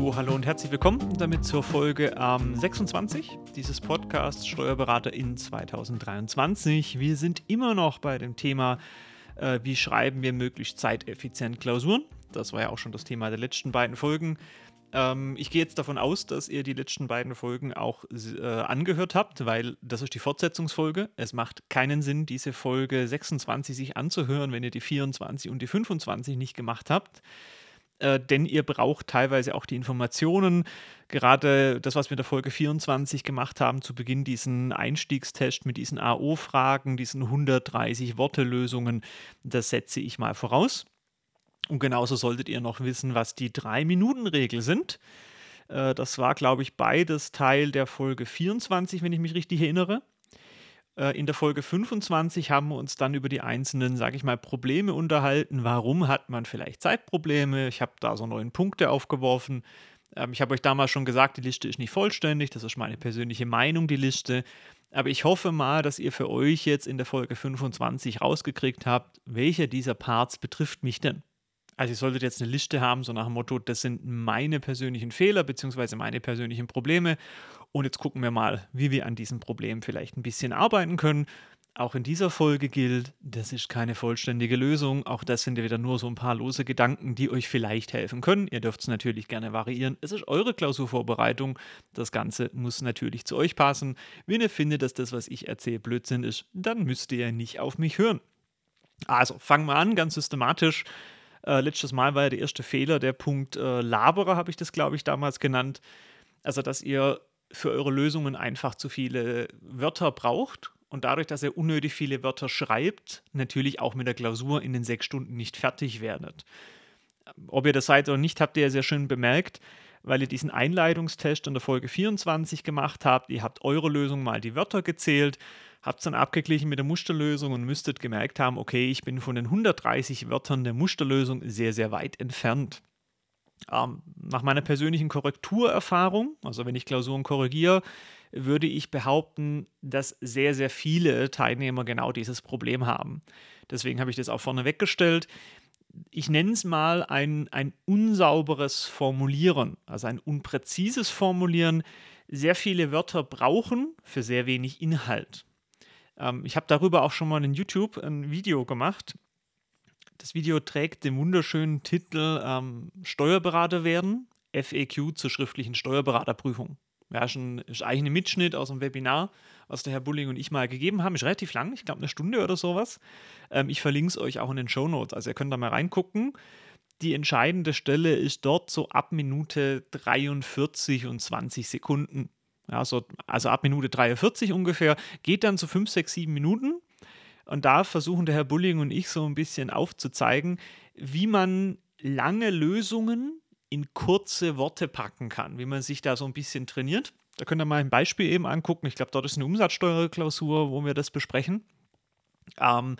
So, hallo und herzlich willkommen damit zur Folge ähm, 26 dieses Podcasts Steuerberater in 2023. Wir sind immer noch bei dem Thema, äh, wie schreiben wir möglichst zeiteffizient Klausuren. Das war ja auch schon das Thema der letzten beiden Folgen. Ähm, ich gehe jetzt davon aus, dass ihr die letzten beiden Folgen auch äh, angehört habt, weil das ist die Fortsetzungsfolge. Es macht keinen Sinn, diese Folge 26 sich anzuhören, wenn ihr die 24 und die 25 nicht gemacht habt. Äh, denn ihr braucht teilweise auch die Informationen. Gerade das, was wir in der Folge 24 gemacht haben, zu Beginn diesen Einstiegstest mit diesen AO-Fragen, diesen 130 Worte-Lösungen, das setze ich mal voraus. Und genauso solltet ihr noch wissen, was die 3-Minuten-Regel sind. Äh, das war, glaube ich, beides Teil der Folge 24, wenn ich mich richtig erinnere. Äh, in der Folge 25 haben wir uns dann über die einzelnen, sage ich mal, Probleme unterhalten. Warum hat man vielleicht Zeitprobleme? Ich habe da so neun Punkte aufgeworfen. Ähm, ich habe euch damals schon gesagt, die Liste ist nicht vollständig. Das ist meine persönliche Meinung, die Liste. Aber ich hoffe mal, dass ihr für euch jetzt in der Folge 25 rausgekriegt habt, welcher dieser Parts betrifft mich denn. Also ihr solltet jetzt eine Liste haben, so nach dem Motto, das sind meine persönlichen Fehler bzw. meine persönlichen Probleme. Und jetzt gucken wir mal, wie wir an diesem Problem vielleicht ein bisschen arbeiten können. Auch in dieser Folge gilt, das ist keine vollständige Lösung. Auch das sind ja wieder nur so ein paar lose Gedanken, die euch vielleicht helfen können. Ihr dürft es natürlich gerne variieren. Es ist eure Klausurvorbereitung. Das Ganze muss natürlich zu euch passen. Wenn ihr findet, dass das, was ich erzähle, Blödsinn ist, dann müsst ihr nicht auf mich hören. Also fangen wir an, ganz systematisch. Äh, letztes Mal war ja der erste Fehler der Punkt äh, Laberer, habe ich das, glaube ich, damals genannt. Also, dass ihr für eure Lösungen einfach zu viele Wörter braucht und dadurch, dass ihr unnötig viele Wörter schreibt, natürlich auch mit der Klausur in den sechs Stunden nicht fertig werdet. Ob ihr das seid oder nicht, habt ihr ja sehr schön bemerkt, weil ihr diesen Einleitungstest in der Folge 24 gemacht habt. Ihr habt eure Lösung mal die Wörter gezählt habt es dann abgeglichen mit der Musterlösung und müsstet gemerkt haben, okay, ich bin von den 130 Wörtern der Musterlösung sehr, sehr weit entfernt. Ähm, nach meiner persönlichen Korrekturerfahrung, also wenn ich Klausuren korrigiere, würde ich behaupten, dass sehr, sehr viele Teilnehmer genau dieses Problem haben. Deswegen habe ich das auch vorne weggestellt. Ich nenne es mal ein, ein unsauberes Formulieren, also ein unpräzises Formulieren. Sehr viele Wörter brauchen für sehr wenig Inhalt. Ähm, ich habe darüber auch schon mal in YouTube ein Video gemacht. Das Video trägt den wunderschönen Titel ähm, Steuerberater werden, FAQ zur schriftlichen Steuerberaterprüfung. Ja, ist, ein, ist eigentlich ein Mitschnitt aus einem Webinar, was der Herr Bulling und ich mal gegeben haben. Ist relativ lang, ich glaube eine Stunde oder sowas. Ähm, ich verlinke es euch auch in den Show Notes, also ihr könnt da mal reingucken. Die entscheidende Stelle ist dort so ab Minute 43 und 20 Sekunden. Ja, so, also ab Minute 43 ungefähr, geht dann zu 5, 6, 7 Minuten. Und da versuchen der Herr Bulling und ich so ein bisschen aufzuzeigen, wie man lange Lösungen in kurze Worte packen kann, wie man sich da so ein bisschen trainiert. Da könnt ihr mal ein Beispiel eben angucken. Ich glaube, dort ist eine Umsatzsteuerklausur, wo wir das besprechen. Ähm,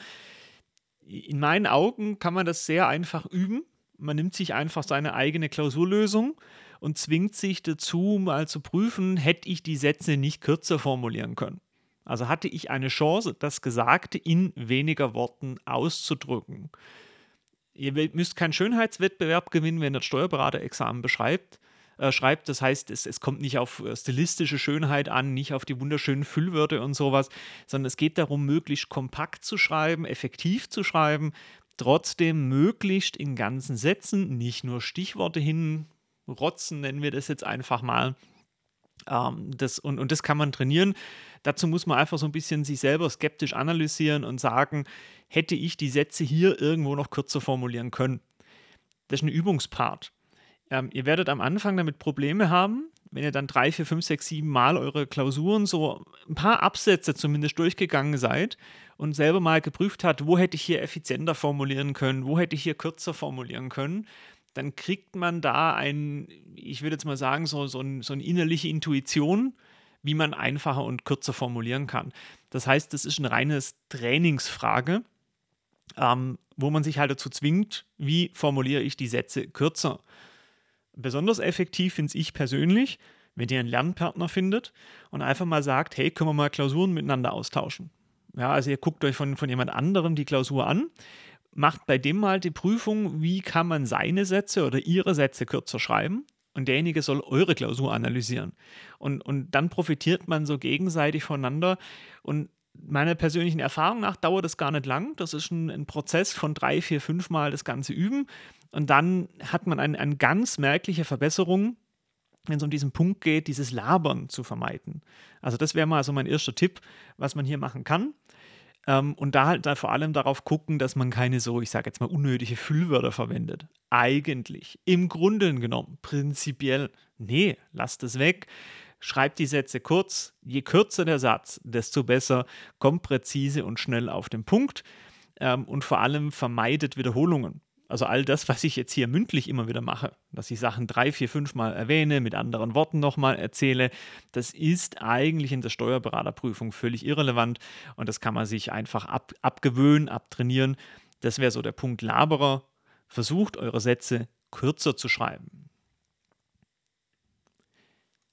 in meinen Augen kann man das sehr einfach üben. Man nimmt sich einfach seine eigene Klausurlösung und zwingt sich dazu, mal zu prüfen, hätte ich die Sätze nicht kürzer formulieren können. Also hatte ich eine Chance, das Gesagte in weniger Worten auszudrücken. Ihr müsst keinen Schönheitswettbewerb gewinnen, wenn ihr das Steuerberaterexamen beschreibt. Äh, schreibt. Das heißt, es, es kommt nicht auf äh, stilistische Schönheit an, nicht auf die wunderschönen Füllwörter und sowas, sondern es geht darum, möglichst kompakt zu schreiben, effektiv zu schreiben, trotzdem möglichst in ganzen Sätzen, nicht nur Stichworte hin rotzen, nennen wir das jetzt einfach mal. Ähm, das, und, und das kann man trainieren. Dazu muss man einfach so ein bisschen sich selber skeptisch analysieren und sagen, hätte ich die Sätze hier irgendwo noch kürzer formulieren können. Das ist ein Übungspart. Ähm, ihr werdet am Anfang damit Probleme haben, wenn ihr dann drei, vier, fünf, sechs, sieben Mal eure Klausuren so ein paar Absätze zumindest durchgegangen seid und selber mal geprüft habt, wo hätte ich hier effizienter formulieren können, wo hätte ich hier kürzer formulieren können, dann kriegt man da ein, ich würde jetzt mal sagen, so, so, ein, so eine innerliche Intuition, wie man einfacher und kürzer formulieren kann. Das heißt, das ist eine reines Trainingsfrage, ähm, wo man sich halt dazu zwingt, wie formuliere ich die Sätze kürzer. Besonders effektiv finde ich persönlich, wenn ihr einen Lernpartner findet und einfach mal sagt, hey, können wir mal Klausuren miteinander austauschen. Ja, also ihr guckt euch von, von jemand anderem die Klausur an, macht bei dem mal die Prüfung, wie kann man seine Sätze oder ihre Sätze kürzer schreiben und derjenige soll eure Klausur analysieren. Und, und dann profitiert man so gegenseitig voneinander. Und meiner persönlichen Erfahrung nach dauert es gar nicht lang. Das ist ein, ein, Prozess von drei, vier, fünf Mal das Ganze üben. Und dann hat man eine, eine ganz merkliche Verbesserung, wenn es um diesen Punkt geht, dieses Labern zu vermeiden. Also das wäre mal so mein erster Tipp, was man hier machen kann. Ähm, und da halt da vor allem darauf gucken, dass man keine so, ich sage jetzt mal, unnötige Füllwörter verwendet. Eigentlich, im Grunde genommen, prinzipiell, nee, lasst es weg. Schreibt die Sätze kurz. Je kürzer der Satz, desto besser. Kommt präzise und schnell auf den Punkt. Ähm, und vor allem vermeidet Wiederholungen. Also all das, was ich jetzt hier mündlich immer wieder mache, dass ich Sachen drei, vier, fünf Mal erwähne, mit anderen Worten nochmal erzähle, das ist eigentlich in der Steuerberaterprüfung völlig irrelevant und das kann man sich einfach ab, abgewöhnen, abtrainieren. Das wäre so der Punkt Laberer. Versucht eure Sätze kürzer zu schreiben.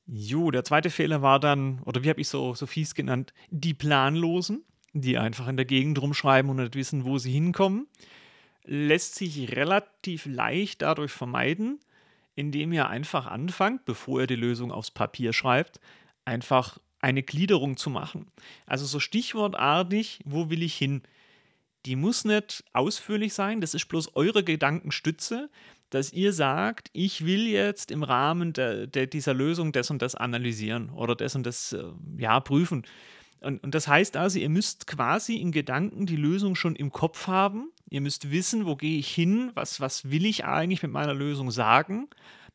Jo, der zweite Fehler war dann, oder wie habe ich so, so fies genannt, die Planlosen, die einfach in der Gegend rumschreiben und nicht wissen, wo sie hinkommen lässt sich relativ leicht dadurch vermeiden, indem ihr einfach anfangt, bevor ihr die Lösung aufs Papier schreibt, einfach eine Gliederung zu machen. Also so stichwortartig, wo will ich hin? Die muss nicht ausführlich sein, das ist bloß eure Gedankenstütze, dass ihr sagt, ich will jetzt im Rahmen der, der, dieser Lösung das und das analysieren oder das und das äh, ja, prüfen. Und, und das heißt also, ihr müsst quasi in Gedanken die Lösung schon im Kopf haben. Ihr müsst wissen, wo gehe ich hin, was, was will ich eigentlich mit meiner Lösung sagen,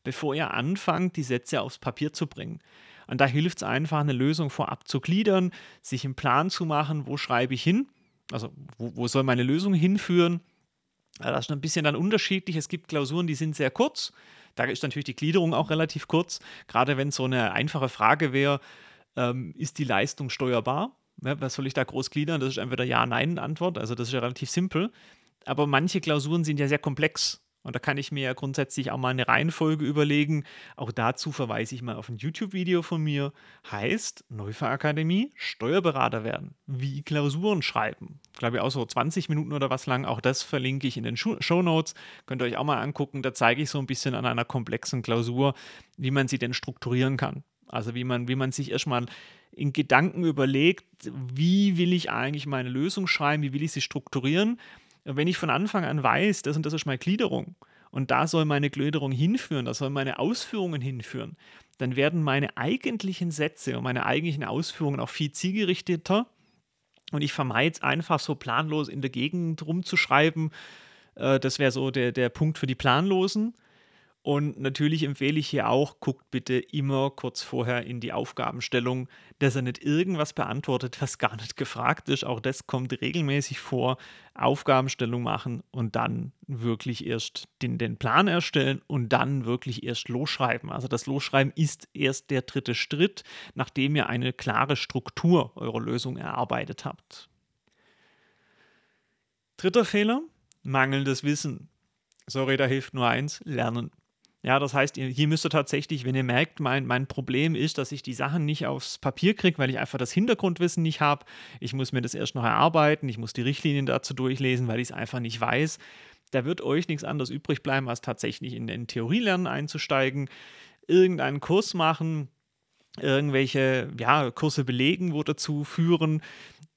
bevor ihr anfangt, die Sätze aufs Papier zu bringen. Und da hilft es einfach, eine Lösung vorab zu gliedern, sich einen Plan zu machen, wo schreibe ich hin, also wo, wo soll meine Lösung hinführen. Das ist ein bisschen dann unterschiedlich. Es gibt Klausuren, die sind sehr kurz. Da ist natürlich die Gliederung auch relativ kurz. Gerade wenn es so eine einfache Frage wäre, ähm, ist die Leistung steuerbar? Ja, was soll ich da groß gliedern? Das ist entweder Ja-Nein-Antwort, also das ist ja relativ simpel. Aber manche Klausuren sind ja sehr komplex. Und da kann ich mir ja grundsätzlich auch mal eine Reihenfolge überlegen. Auch dazu verweise ich mal auf ein YouTube-Video von mir. Heißt Neufahr-Akademie, Steuerberater werden. Wie Klausuren schreiben. Glaube ich auch so 20 Minuten oder was lang. Auch das verlinke ich in den Show Notes. Könnt ihr euch auch mal angucken. Da zeige ich so ein bisschen an einer komplexen Klausur, wie man sie denn strukturieren kann. Also wie man, wie man sich erstmal in Gedanken überlegt, wie will ich eigentlich meine Lösung schreiben, wie will ich sie strukturieren. Wenn ich von Anfang an weiß, das und das ist meine Gliederung und da soll meine Gliederung hinführen, da sollen meine Ausführungen hinführen, dann werden meine eigentlichen Sätze und meine eigentlichen Ausführungen auch viel zielgerichteter. Und ich vermeide es einfach so planlos in der Gegend rumzuschreiben. Äh, das wäre so der, der Punkt für die Planlosen. Und natürlich empfehle ich hier auch, guckt bitte immer kurz vorher in die Aufgabenstellung, dass er nicht irgendwas beantwortet, was gar nicht gefragt ist. Auch das kommt regelmäßig vor. Aufgabenstellung machen und dann wirklich erst den, den Plan erstellen und dann wirklich erst losschreiben. Also das Losschreiben ist erst der dritte Schritt, nachdem ihr eine klare Struktur eurer Lösung erarbeitet habt. Dritter Fehler, mangelndes Wissen. Sorry, da hilft nur eins, lernen. Ja, das heißt, hier müsst ihr tatsächlich, wenn ihr merkt, mein, mein Problem ist, dass ich die Sachen nicht aufs Papier kriege, weil ich einfach das Hintergrundwissen nicht habe. Ich muss mir das erst noch erarbeiten, ich muss die Richtlinien dazu durchlesen, weil ich es einfach nicht weiß. Da wird euch nichts anderes übrig bleiben, als tatsächlich in den Theorielernen einzusteigen, irgendeinen Kurs machen, irgendwelche ja, Kurse belegen, wo dazu führen.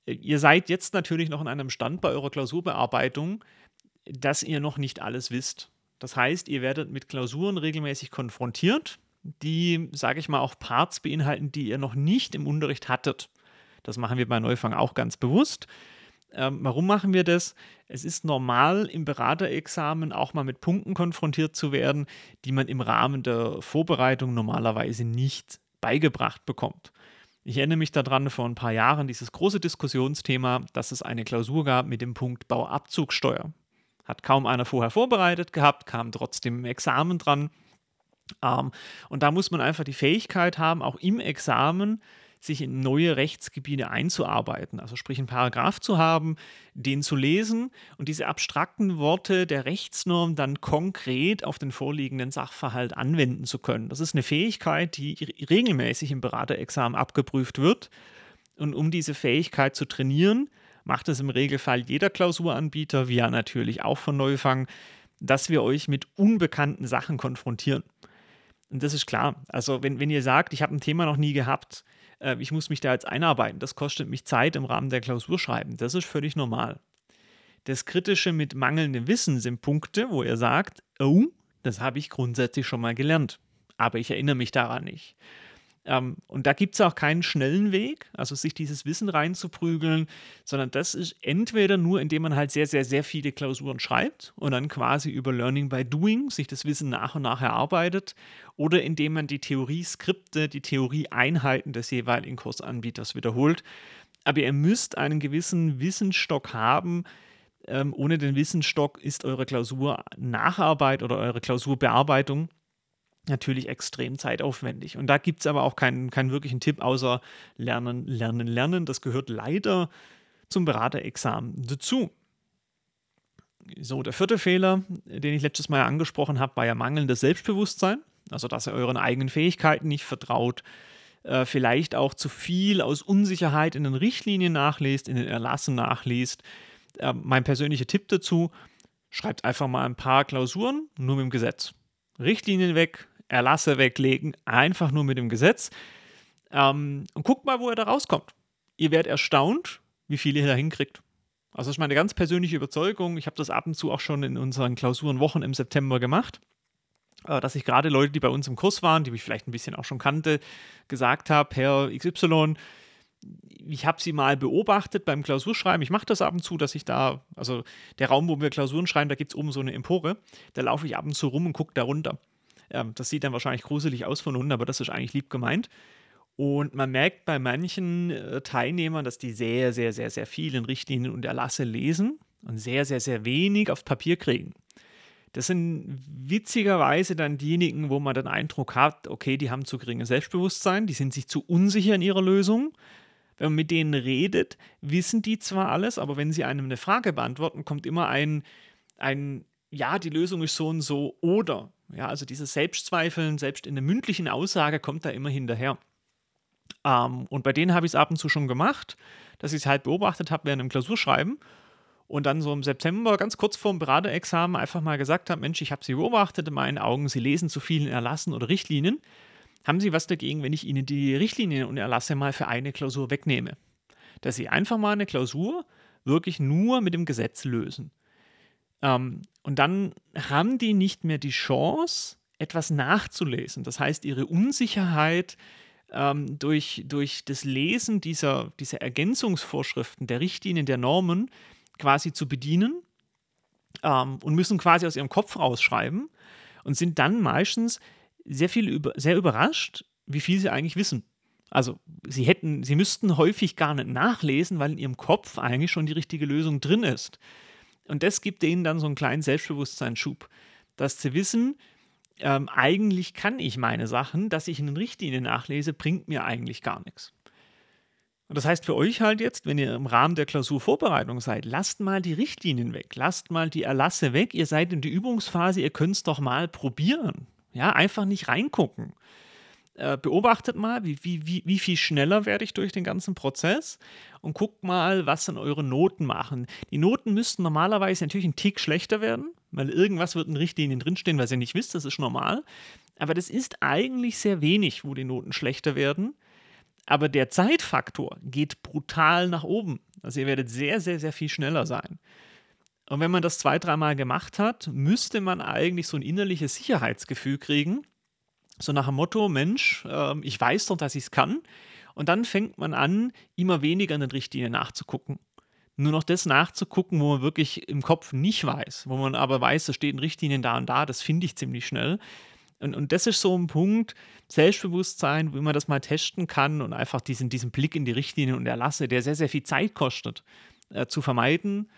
Ihr seid jetzt natürlich noch an einem Stand bei eurer Klausurbearbeitung, dass ihr noch nicht alles wisst. Das heißt, ihr werdet mit Klausuren regelmäßig konfrontiert, die, sage ich mal, auch Parts beinhalten, die ihr noch nicht im Unterricht hattet. Das machen wir bei Neufang auch ganz bewusst. Ähm, warum machen wir das? Es ist normal, im Beraterexamen auch mal mit Punkten konfrontiert zu werden, die man im Rahmen der Vorbereitung normalerweise nicht beigebracht bekommt. Ich erinnere mich daran vor ein paar Jahren dieses große Diskussionsthema, dass es eine Klausur gab mit dem Punkt Bauabzugsteuer. Hat kaum einer vorher vorbereitet gehabt, kam trotzdem im Examen dran. Ähm, und da muss man einfach die Fähigkeit haben, auch im Examen sich in neue Rechtsgebiete einzuarbeiten. Also sprich einen Paragraph zu haben, den zu lesen und diese abstrakten Worte der Rechtsnorm dann konkret auf den vorliegenden Sachverhalt anwenden zu können. Das ist eine Fähigkeit, die regelmäßig im Beraterexamen abgeprüft wird. Und um diese Fähigkeit zu trainieren, macht es im Regelfall jeder Klausuranbieter, wir natürlich auch von Neufang, dass wir euch mit unbekannten Sachen konfrontieren. Und das ist klar. Also wenn, wenn ihr sagt, ich habe ein Thema noch nie gehabt, äh, ich muss mich da jetzt einarbeiten, das kostet mich Zeit im Rahmen der Klausur schreiben, das ist völlig normal. Das Kritische mit mangelndem Wissen sind Punkte, wo ihr sagt, oh, das habe ich grundsätzlich schon mal gelernt, aber ich erinnere mich daran nicht. Ähm, und da gibt es auch keinen schnellen Weg, also sich dieses Wissen reinzuprügeln, sondern das ist entweder nur, indem man halt sehr, sehr, sehr viele Klausuren schreibt und dann quasi über Learning by Doing sich das Wissen nach und nach erarbeitet oder indem man die Theorieskripte, die Theorieeinheiten des jeweiligen Kursanbieters wiederholt. Aber ihr müsst einen gewissen Wissensstock haben, ähm, ohne den Wissensstock ist eure Klausur-Nacharbeit oder eure Klausurbearbeitung natürlich extrem zeitaufwendig. Und da gibt es aber auch keinen, keinen wirklichen Tipp, außer Lernen, Lernen, Lernen. Das gehört leider zum Beraterexamen dazu. So, der vierte Fehler, den ich letztes Mal angesprochen habe, war ja mangelndes Selbstbewusstsein. Also, dass ihr euren eigenen Fähigkeiten nicht vertraut, äh, vielleicht auch zu viel aus Unsicherheit in den Richtlinien nachlest, in den Erlassen nachliest. Äh, mein persönlicher Tipp dazu, schreibt einfach mal ein paar Klausuren nur mit dem Gesetz. Richtlinien weg, Erlasse weglegen, einfach nur mit dem Gesetz. Ähm, und guckt mal, wo er da rauskommt. Ihr werdet erstaunt, wie viel ihr da hinkriegt. Also das ist meine ganz persönliche Überzeugung. Ich habe das ab und zu auch schon in unseren Klausurenwochen im September gemacht, äh, dass ich gerade Leute, die bei uns im Kurs waren, die ich vielleicht ein bisschen auch schon kannte, gesagt habe, Herr XY, ich habe sie mal beobachtet beim Klausurschreiben. Ich mache das ab und zu, dass ich da, also der Raum, wo wir Klausuren schreiben, da gibt es oben so eine Empore. Da laufe ich ab und zu rum und gucke da runter. Ähm, das sieht dann wahrscheinlich gruselig aus von unten, aber das ist eigentlich lieb gemeint. Und man merkt bei manchen äh, Teilnehmern, dass die sehr, sehr, sehr, sehr vielen Richtlinien und Erlasse lesen und sehr, sehr, sehr wenig aufs Papier kriegen. Das sind witzigerweise dann diejenigen, wo man den Eindruck hat, okay, die haben zu geringes Selbstbewusstsein, die sind sich zu unsicher in ihrer Lösung. Wenn man mit denen redet, wissen die zwar alles, aber wenn sie einem eine Frage beantworten, kommt immer ein, ein ja, die Lösung ist so und so oder. Ja, also dieses Selbstzweifeln, selbst in der mündlichen Aussage kommt da immer hinterher. Ähm, und bei denen habe ich es ab und zu schon gemacht, dass ich es halt beobachtet habe während dem Klausurschreiben und dann so im September, ganz kurz vor dem Beraterexamen, einfach mal gesagt habe: Mensch, ich habe Sie beobachtet, in meinen Augen, Sie lesen zu vielen Erlassen oder Richtlinien. Haben Sie was dagegen, wenn ich Ihnen die Richtlinien und Erlasse mal für eine Klausur wegnehme? Dass Sie einfach mal eine Klausur wirklich nur mit dem Gesetz lösen. Ähm, und dann haben die nicht mehr die Chance, etwas nachzulesen. Das heißt, ihre Unsicherheit ähm, durch, durch das Lesen dieser, dieser Ergänzungsvorschriften, der Richtlinien, der Normen quasi zu bedienen ähm, und müssen quasi aus ihrem Kopf rausschreiben und sind dann meistens sehr viel über, sehr überrascht, wie viel sie eigentlich wissen. Also sie hätten, sie müssten häufig gar nicht nachlesen, weil in ihrem Kopf eigentlich schon die richtige Lösung drin ist. Und das gibt denen dann so einen kleinen Selbstbewusstseinsschub, dass zu wissen, ähm, eigentlich kann ich meine Sachen, dass ich in den Richtlinien nachlese, bringt mir eigentlich gar nichts. Und das heißt für euch halt jetzt, wenn ihr im Rahmen der Klausurvorbereitung seid, lasst mal die Richtlinien weg, lasst mal die Erlasse weg, ihr seid in der Übungsphase, ihr könnt es doch mal probieren. Ja, einfach nicht reingucken. Äh, beobachtet mal, wie, wie, wie, wie viel schneller werde ich durch den ganzen Prozess und guckt mal, was dann eure Noten machen. Die Noten müssten normalerweise natürlich einen Tick schlechter werden, weil irgendwas wird in Richtlinien drinstehen, was ihr nicht wisst, das ist normal. Aber das ist eigentlich sehr wenig, wo die Noten schlechter werden. Aber der Zeitfaktor geht brutal nach oben. Also ihr werdet sehr, sehr, sehr viel schneller sein. Und wenn man das zwei, dreimal gemacht hat, müsste man eigentlich so ein innerliches Sicherheitsgefühl kriegen, so nach dem Motto, Mensch, äh, ich weiß doch, dass ich es kann. Und dann fängt man an, immer weniger in den Richtlinien nachzugucken. Nur noch das nachzugucken, wo man wirklich im Kopf nicht weiß, wo man aber weiß, da stehen Richtlinien da und da, das finde ich ziemlich schnell. Und, und das ist so ein Punkt, Selbstbewusstsein, wie man das mal testen kann und einfach diesen, diesen Blick in die Richtlinien und Erlasse, der sehr, sehr viel Zeit kostet, äh, zu vermeiden.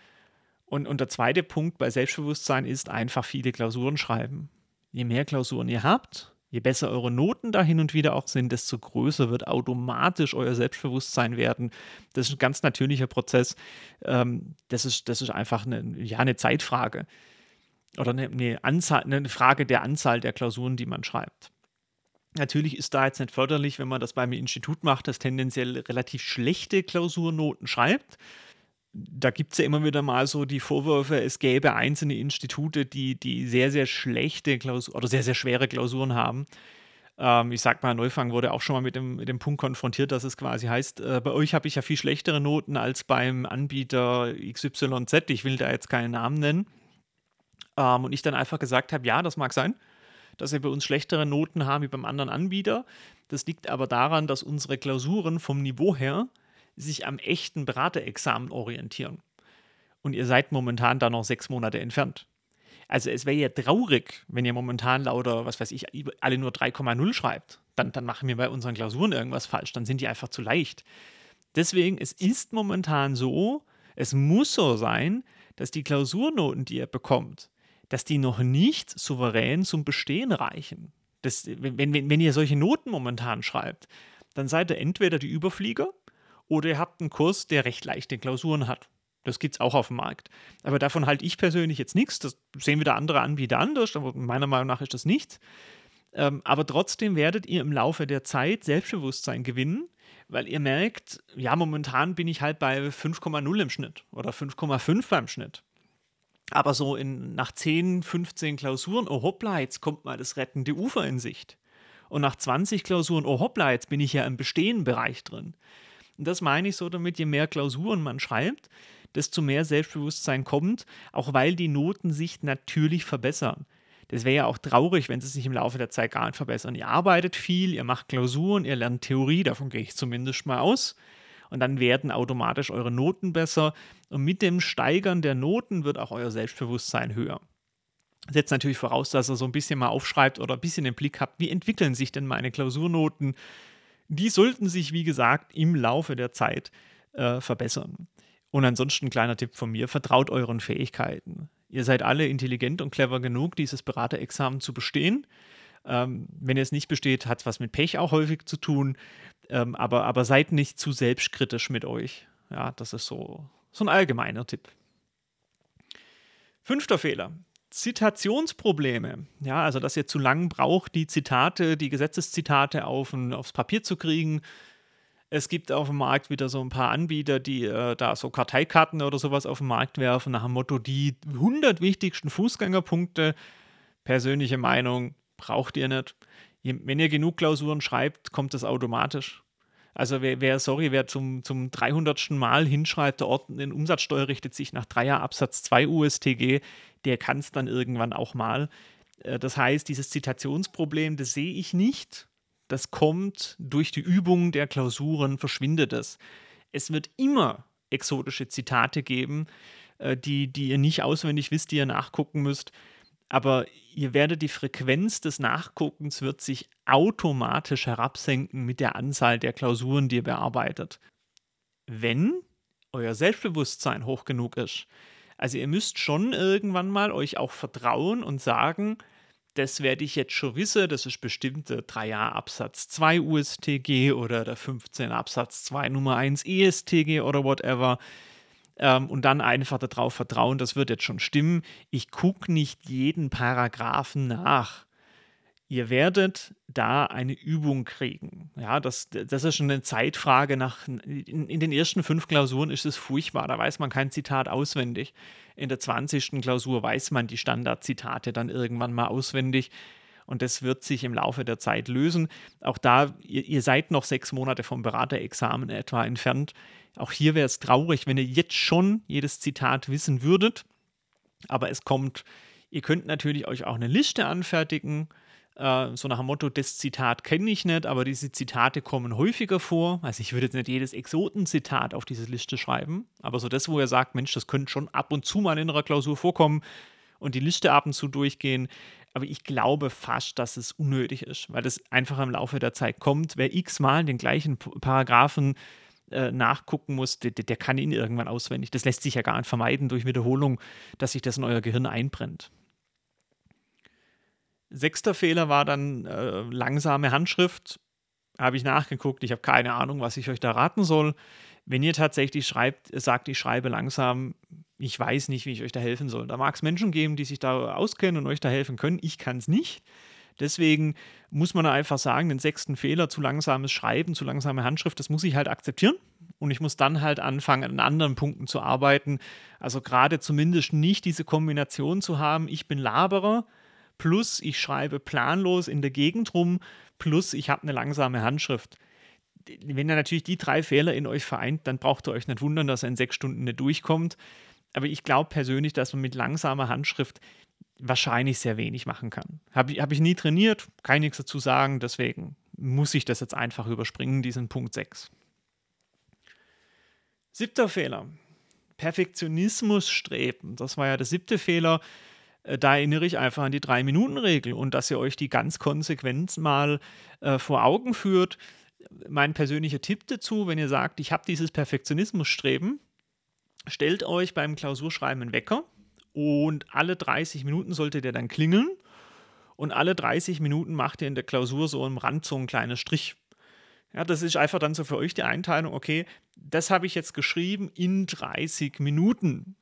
Und, und der zweite Punkt bei Selbstbewusstsein ist einfach viele Klausuren schreiben. Je mehr Klausuren ihr habt, Je besser eure Noten da hin und wieder auch sind, desto größer wird automatisch euer Selbstbewusstsein werden. Das ist ein ganz natürlicher Prozess. Ähm, das, ist, das ist einfach eine, ja, eine Zeitfrage oder eine, eine, Anzahl, eine Frage der Anzahl der Klausuren, die man schreibt. Natürlich ist da jetzt nicht förderlich, wenn man das beim Institut macht, das tendenziell relativ schlechte Klausurnoten schreibt da gibt es ja immer wieder mal so die Vorwürfe, es gäbe einzelne Institute, die, die sehr, sehr schlechte Klausuren oder sehr, sehr schwere Klausuren haben. Ähm, ich sag mal, Neufang wurde auch schon mal mit dem, mit dem Punkt konfrontiert, dass es quasi heißt, äh, bei euch habe ich ja viel schlechtere Noten als beim Anbieter XYZ. Ich will da jetzt keinen Namen nennen. Ähm, und ich dann einfach gesagt habe, ja, das mag sein, dass wir bei uns schlechtere Noten haben wie beim anderen Anbieter. Das liegt aber daran, dass unsere Klausuren vom Niveau her sich am echten Beraterexamen orientieren. Und ihr seid momentan da noch sechs Monate entfernt. Also es wäre ja traurig, wenn ihr momentan lauter, was weiß ich, alle nur 3,0 schreibt. Dann, dann machen wir bei unseren Klausuren irgendwas falsch. Dann sind die einfach zu leicht. Deswegen, es ist momentan so, es muss so sein, dass die Klausurnoten, die ihr bekommt, dass die noch nicht souverän zum Bestehen reichen. Das, wenn, wenn, wenn ihr solche Noten momentan schreibt, dann seid ihr entweder die Überflieger oder ihr habt einen Kurs, der recht leichte Klausuren hat. Das gibt es auch auf dem Markt. Aber davon halte ich persönlich jetzt nichts. Das sehen wieder andere Anbieter anders, aber meiner Meinung nach ist das nichts. Ähm, aber trotzdem werdet ihr im Laufe der Zeit Selbstbewusstsein gewinnen, weil ihr merkt, ja, momentan bin ich halt bei 5,0 im Schnitt oder 5,5 beim Schnitt. Aber so in, nach 10, 15 Klausuren, oh hoppla, jetzt kommt mal das rettende Ufer in Sicht. Und nach 20 Klausuren, oh hoppla, jetzt bin ich ja im bestehenden Bereich drin. Und das meine ich so damit, je mehr Klausuren man schreibt, desto mehr Selbstbewusstsein kommt, auch weil die Noten sich natürlich verbessern. Das wäre ja auch traurig, wenn sie sich im Laufe der Zeit gar nicht verbessern. Ihr arbeitet viel, ihr macht Klausuren, ihr lernt Theorie, davon gehe ich zumindest mal aus und dann werden automatisch eure Noten besser. Und mit dem Steigern der Noten wird auch euer Selbstbewusstsein höher. Setzt natürlich voraus, dass ihr so ein bisschen mal aufschreibt oder ein bisschen im Blick habt, wie entwickeln sich denn meine Klausurnoten. Die sollten sich, wie gesagt, im Laufe der Zeit äh, verbessern. Und ansonsten ein kleiner Tipp von mir, vertraut euren Fähigkeiten. Ihr seid alle intelligent und clever genug, dieses Beraterexamen zu bestehen. Ähm, wenn ihr es nicht besteht, hat es was mit Pech auch häufig zu tun. Ähm, aber, aber seid nicht zu selbstkritisch mit euch. Ja, das ist so, so ein allgemeiner Tipp. Fünfter Fehler. Zitationsprobleme. Ja, also dass ihr zu lang braucht, die Zitate, die Gesetzeszitate auf ein, aufs Papier zu kriegen. Es gibt auf dem Markt wieder so ein paar Anbieter, die äh, da so Karteikarten oder sowas auf den Markt werfen, nach dem Motto, die 100 wichtigsten Fußgängerpunkte. Persönliche Meinung, braucht ihr nicht wenn ihr genug Klausuren schreibt, kommt das automatisch. Also wer, wer sorry, wer zum, zum 300. Mal hinschreibt, der Ort in Umsatzsteuer richtet sich nach Dreier Absatz 2 USTG, der kann es dann irgendwann auch mal. Äh, das heißt, dieses Zitationsproblem, das sehe ich nicht. Das kommt durch die Übung der Klausuren, verschwindet es. Es wird immer exotische Zitate geben, äh, die, die ihr nicht auswendig wisst, die ihr nachgucken müsst aber ihr werdet die Frequenz des Nachguckens wird sich automatisch herabsenken mit der Anzahl der Klausuren, die ihr bearbeitet. Wenn euer Selbstbewusstsein hoch genug ist. Also ihr müsst schon irgendwann mal euch auch vertrauen und sagen, das werde ich jetzt schon wissen, das ist bestimmt der 3a Absatz 2 USTG oder der 15 Absatz 2 Nummer 1 ESTG oder whatever ähm, und dann einfach darauf vertrauen, das wird jetzt schon stimmen. Ich gucke nicht jeden Paragraphen nach. Ihr werdet da eine Übung kriegen. Ja, das, das ist schon eine Zeitfrage. Nach, in, in den ersten fünf Klausuren ist es furchtbar. Da weiß man kein Zitat auswendig. In der 20. Klausur weiß man die Standardzitate dann irgendwann mal auswendig und das wird sich im Laufe der Zeit lösen. Auch da, ihr, ihr seid noch sechs Monate vom Beraterexamen etwa entfernt. Auch hier wäre es traurig, wenn ihr jetzt schon jedes Zitat wissen würdet. Aber es kommt, ihr könnt natürlich euch auch eine Liste anfertigen, äh, so nach dem Motto, das Zitat kenne ich nicht, aber diese Zitate kommen häufiger vor. Also ich würde jetzt nicht jedes Exotenzitat auf diese Liste schreiben, aber so das, wo ihr sagt, Mensch, das könnte schon ab und zu mal in einer Klausur vorkommen und die Liste ab und zu durchgehen. Aber ich glaube fast, dass es unnötig ist, weil das einfach im Laufe der Zeit kommt. Wer x-mal den gleichen Paragraphen äh, nachgucken muss, der, der kann ihn irgendwann auswendig. Das lässt sich ja gar nicht vermeiden durch Wiederholung, dass sich das in euer Gehirn einbrennt. Sechster Fehler war dann äh, langsame Handschrift. Habe ich nachgeguckt. Ich habe keine Ahnung, was ich euch da raten soll. Wenn ihr tatsächlich schreibt, sagt, ich schreibe langsam, ich weiß nicht, wie ich euch da helfen soll. Da mag es Menschen geben, die sich da auskennen und euch da helfen können. Ich kann es nicht. Deswegen muss man einfach sagen, den sechsten Fehler, zu langsames Schreiben, zu langsame Handschrift, das muss ich halt akzeptieren. Und ich muss dann halt anfangen, an anderen Punkten zu arbeiten. Also gerade zumindest nicht diese Kombination zu haben, ich bin Laberer, plus ich schreibe planlos in der Gegend rum, plus ich habe eine langsame Handschrift. Wenn ihr natürlich die drei Fehler in euch vereint, dann braucht ihr euch nicht wundern, dass er in sechs Stunden nicht durchkommt. Aber ich glaube persönlich, dass man mit langsamer Handschrift wahrscheinlich sehr wenig machen kann. Habe hab ich nie trainiert, kann nichts dazu sagen, deswegen muss ich das jetzt einfach überspringen, diesen Punkt 6. Siebter Fehler. Perfektionismus streben. Das war ja der siebte Fehler. Äh, da erinnere ich einfach an die Drei-Minuten-Regel und dass ihr euch die ganz konsequent mal äh, vor Augen führt. Mein persönlicher Tipp dazu, wenn ihr sagt, ich habe dieses Perfektionismus-Streben, stellt euch beim Klausurschreiben einen Wecker und alle 30 Minuten solltet ihr dann klingeln und alle 30 Minuten macht ihr in der Klausur so am Rand so einen kleinen Strich. Ja, das ist einfach dann so für euch die Einteilung, okay, das habe ich jetzt geschrieben in 30 Minuten.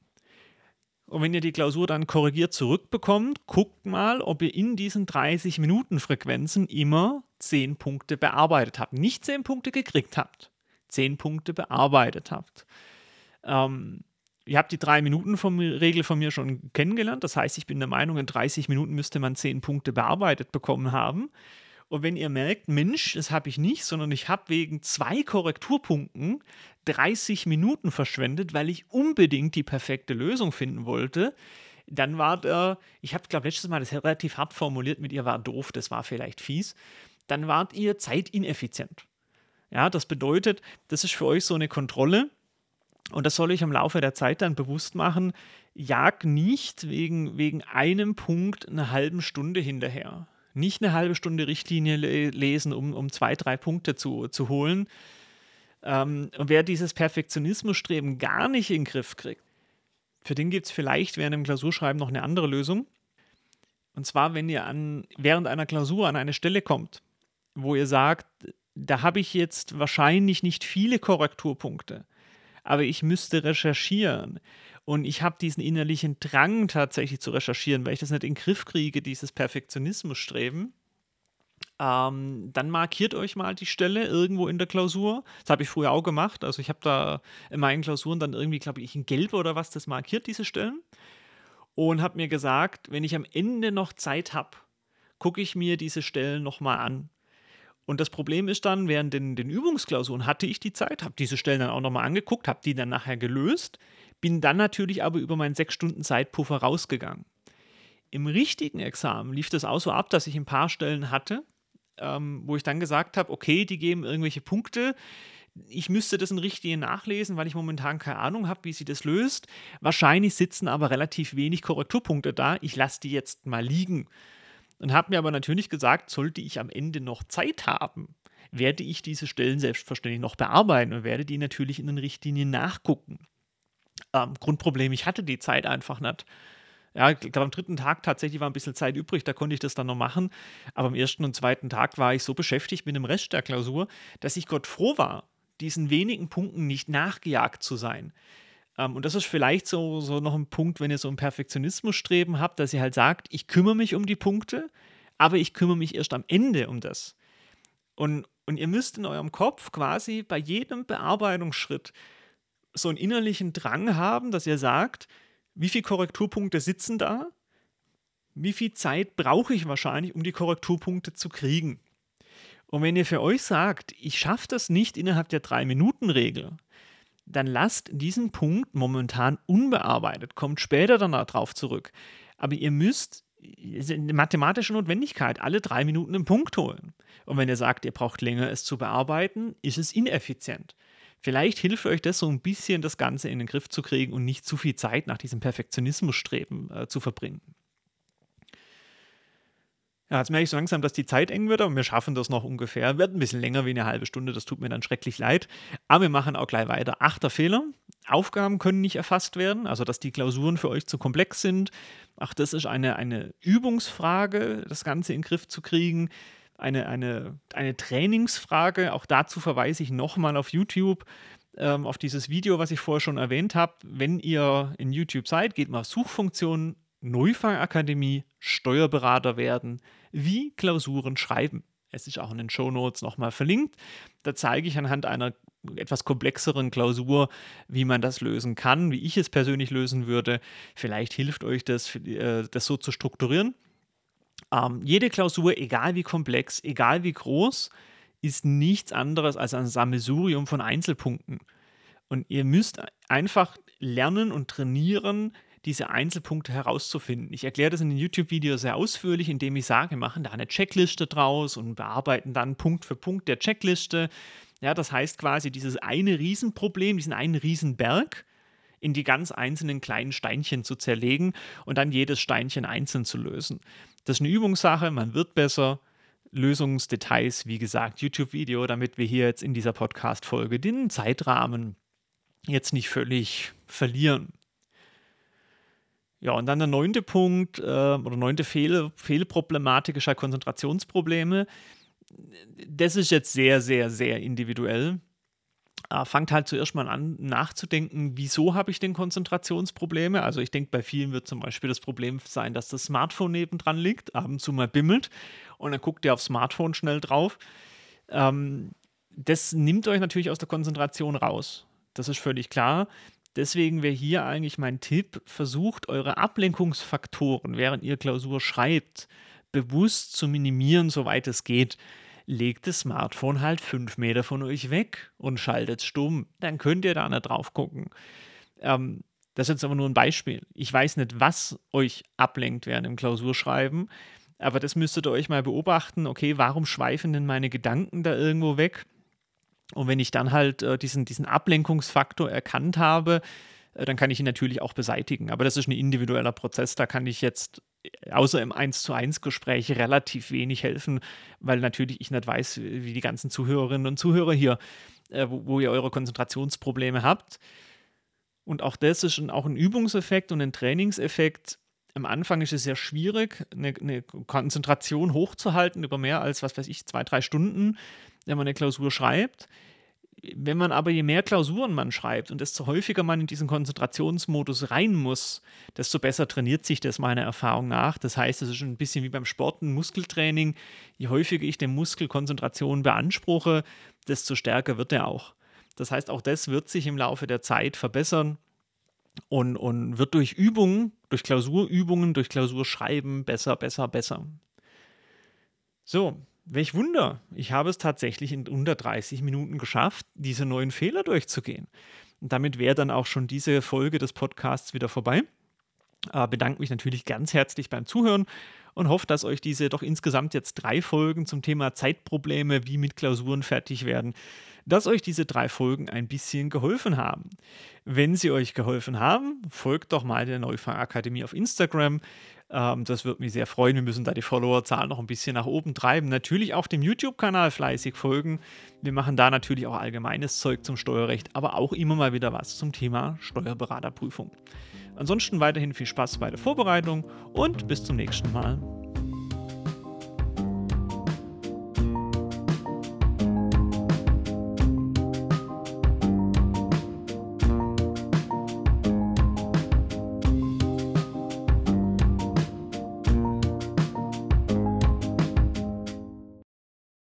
Und wenn ihr die Klausur dann korrigiert zurückbekommt, guckt mal, ob ihr in diesen 30 Minuten Frequenzen immer 10 Punkte bearbeitet habt. Nicht 10 Punkte gekriegt habt, 10 Punkte bearbeitet habt. Ähm, ihr habt die 3-Minuten-Regel von mir schon kennengelernt. Das heißt, ich bin der Meinung, in 30 Minuten müsste man 10 Punkte bearbeitet bekommen haben. Und wenn ihr merkt, Mensch, das habe ich nicht, sondern ich habe wegen zwei Korrekturpunkten 30 Minuten verschwendet, weil ich unbedingt die perfekte Lösung finden wollte, dann war der, ich habe glaube letztes Mal das relativ hart formuliert, mit ihr war doof, das war vielleicht fies, dann wart ihr zeitineffizient. Ja, das bedeutet, das ist für euch so eine Kontrolle und das soll ich im Laufe der Zeit dann bewusst machen, jag nicht wegen, wegen einem Punkt eine halbe Stunde hinterher nicht eine halbe Stunde Richtlinie lesen, um, um zwei, drei Punkte zu, zu holen. Ähm, und wer dieses Perfektionismusstreben gar nicht in den Griff kriegt, für den gibt es vielleicht während dem Klausurschreiben noch eine andere Lösung. Und zwar, wenn ihr an, während einer Klausur an eine Stelle kommt, wo ihr sagt, da habe ich jetzt wahrscheinlich nicht viele Korrekturpunkte, aber ich müsste recherchieren. Und ich habe diesen innerlichen Drang tatsächlich zu recherchieren, weil ich das nicht in den Griff kriege, dieses Perfektionismusstreben. Ähm, dann markiert euch mal die Stelle irgendwo in der Klausur. Das habe ich früher auch gemacht. Also ich habe da in meinen Klausuren dann irgendwie, glaube ich, in Gelb oder was das markiert, diese Stellen. Und habe mir gesagt, wenn ich am Ende noch Zeit habe, gucke ich mir diese Stellen nochmal an. Und das Problem ist dann, während den, den Übungsklausuren hatte ich die Zeit, habe diese Stellen dann auch nochmal angeguckt, habe die dann nachher gelöst. Bin dann natürlich aber über meinen sechs Stunden Zeitpuffer rausgegangen. Im richtigen Examen lief das auch so ab, dass ich ein paar Stellen hatte, ähm, wo ich dann gesagt habe, okay, die geben irgendwelche Punkte. Ich müsste das in Richtlinien nachlesen, weil ich momentan keine Ahnung habe, wie sie das löst. Wahrscheinlich sitzen aber relativ wenig Korrekturpunkte da. Ich lasse die jetzt mal liegen. Und habe mir aber natürlich gesagt, sollte ich am Ende noch Zeit haben, werde ich diese Stellen selbstverständlich noch bearbeiten und werde die natürlich in den Richtlinien nachgucken. Ähm, Grundproblem, ich hatte die Zeit einfach nicht. Ja, ich glaube, am dritten Tag tatsächlich war ein bisschen Zeit übrig, da konnte ich das dann noch machen. Aber am ersten und zweiten Tag war ich so beschäftigt mit dem Rest der Klausur, dass ich Gott froh war, diesen wenigen Punkten nicht nachgejagt zu sein. Ähm, und das ist vielleicht so, so noch ein Punkt, wenn ihr so ein Perfektionismus-Streben habt, dass ihr halt sagt, ich kümmere mich um die Punkte, aber ich kümmere mich erst am Ende um das. Und, und ihr müsst in eurem Kopf quasi bei jedem Bearbeitungsschritt so einen innerlichen Drang haben, dass ihr sagt, wie viele Korrekturpunkte sitzen da? Wie viel Zeit brauche ich wahrscheinlich, um die Korrekturpunkte zu kriegen? Und wenn ihr für euch sagt, ich schaffe das nicht innerhalb der Drei-Minuten-Regel, dann lasst diesen Punkt momentan unbearbeitet, kommt später dann darauf zurück. Aber ihr müsst eine mathematische Notwendigkeit, alle drei Minuten einen Punkt holen. Und wenn ihr sagt, ihr braucht länger, es zu bearbeiten, ist es ineffizient. Vielleicht hilft euch das so ein bisschen, das Ganze in den Griff zu kriegen und nicht zu viel Zeit nach diesem Perfektionismusstreben äh, zu verbringen. Ja, jetzt merke ich so langsam, dass die Zeit eng wird, aber wir schaffen das noch ungefähr. Wird ein bisschen länger wie eine halbe Stunde, das tut mir dann schrecklich leid. Aber wir machen auch gleich weiter. Achter Fehler. Aufgaben können nicht erfasst werden, also dass die Klausuren für euch zu komplex sind. Ach, das ist eine, eine Übungsfrage, das Ganze in den Griff zu kriegen eine, eine, eine Trainingsfrage. Auch dazu verweise ich nochmal auf YouTube, ähm, auf dieses Video, was ich vorher schon erwähnt habe. Wenn ihr in YouTube seid, geht mal auf Suchfunktion Neufangakademie Steuerberater werden, wie Klausuren schreiben. Es ist auch in den Show Notes nochmal verlinkt. Da zeige ich anhand einer etwas komplexeren Klausur, wie man das lösen kann, wie ich es persönlich lösen würde. Vielleicht hilft euch das, äh, das so zu strukturieren. Ähm, jede Klausur, egal wie komplex, egal wie groß, ist nichts anderes als ein Sammelsurium von Einzelpunkten. Und ihr müsst einfach lernen und trainieren, diese Einzelpunkte herauszufinden. Ich erkläre das in den YouTube-Video sehr ausführlich, indem ich sage, wir machen da eine Checkliste draus und bearbeiten dann Punkt für Punkt der Checkliste. Ja, das heißt quasi dieses eine Riesenproblem, diesen einen Riesenberg in die ganz einzelnen kleinen Steinchen zu zerlegen und dann jedes Steinchen einzeln zu lösen. Das ist eine Übungssache, man wird besser. Lösungsdetails, wie gesagt, YouTube-Video, damit wir hier jetzt in dieser Podcast-Folge den Zeitrahmen jetzt nicht völlig verlieren. Ja, und dann der neunte Punkt äh, oder neunte Fehl Fehlproblematik ist halt Konzentrationsprobleme. Das ist jetzt sehr, sehr, sehr individuell. Äh, fangt halt zuerst mal an nachzudenken, wieso habe ich denn Konzentrationsprobleme? Also ich denke, bei vielen wird zum Beispiel das Problem sein, dass das Smartphone nebendran liegt, ab und zu mal bimmelt und dann guckt ihr aufs Smartphone schnell drauf. Ähm, das nimmt euch natürlich aus der Konzentration raus. Das ist völlig klar. Deswegen wäre hier eigentlich mein Tipp, versucht eure Ablenkungsfaktoren, während ihr Klausur schreibt, bewusst zu minimieren, soweit es geht. Legt das Smartphone halt fünf Meter von euch weg und schaltet stumm. Dann könnt ihr da nicht drauf gucken. Ähm, das ist jetzt aber nur ein Beispiel. Ich weiß nicht, was euch ablenkt während dem Klausurschreiben, aber das müsstet ihr euch mal beobachten. Okay, warum schweifen denn meine Gedanken da irgendwo weg? Und wenn ich dann halt äh, diesen, diesen Ablenkungsfaktor erkannt habe, äh, dann kann ich ihn natürlich auch beseitigen. Aber das ist ein individueller Prozess, da kann ich jetzt äh, außer im 1 zu 1 Gespräch relativ wenig helfen, weil natürlich ich nicht weiß, wie die ganzen Zuhörerinnen und Zuhörer hier, äh, wo, wo, ihr eure Konzentrationsprobleme habt. Und auch das ist ein, auch ein Übungseffekt und ein Trainingseffekt. Am Anfang ist es sehr schwierig, eine, eine Konzentration hochzuhalten über mehr als, was weiß ich, zwei, drei Stunden wenn man eine Klausur schreibt. Wenn man aber je mehr Klausuren man schreibt und desto häufiger man in diesen Konzentrationsmodus rein muss, desto besser trainiert sich das meiner Erfahrung nach. Das heißt, es ist ein bisschen wie beim Sport, ein Muskeltraining. Je häufiger ich den Muskel Konzentration beanspruche, desto stärker wird er auch. Das heißt, auch das wird sich im Laufe der Zeit verbessern und, und wird durch Übungen, durch Klausurübungen, durch Klausurschreiben besser, besser, besser. So, Welch Wunder, ich habe es tatsächlich in unter 30 Minuten geschafft, diese neuen Fehler durchzugehen. Und damit wäre dann auch schon diese Folge des Podcasts wieder vorbei. Äh, bedanke mich natürlich ganz herzlich beim Zuhören und hoffe, dass euch diese doch insgesamt jetzt drei Folgen zum Thema Zeitprobleme, wie mit Klausuren fertig werden, dass euch diese drei Folgen ein bisschen geholfen haben. Wenn sie euch geholfen haben, folgt doch mal der Neufang Akademie auf Instagram. Ähm, das würde mich sehr freuen. Wir müssen da die Followerzahl noch ein bisschen nach oben treiben. Natürlich auch dem YouTube-Kanal fleißig folgen. Wir machen da natürlich auch allgemeines Zeug zum Steuerrecht, aber auch immer mal wieder was zum Thema Steuerberaterprüfung. Ansonsten weiterhin viel Spaß bei der Vorbereitung und bis zum nächsten Mal.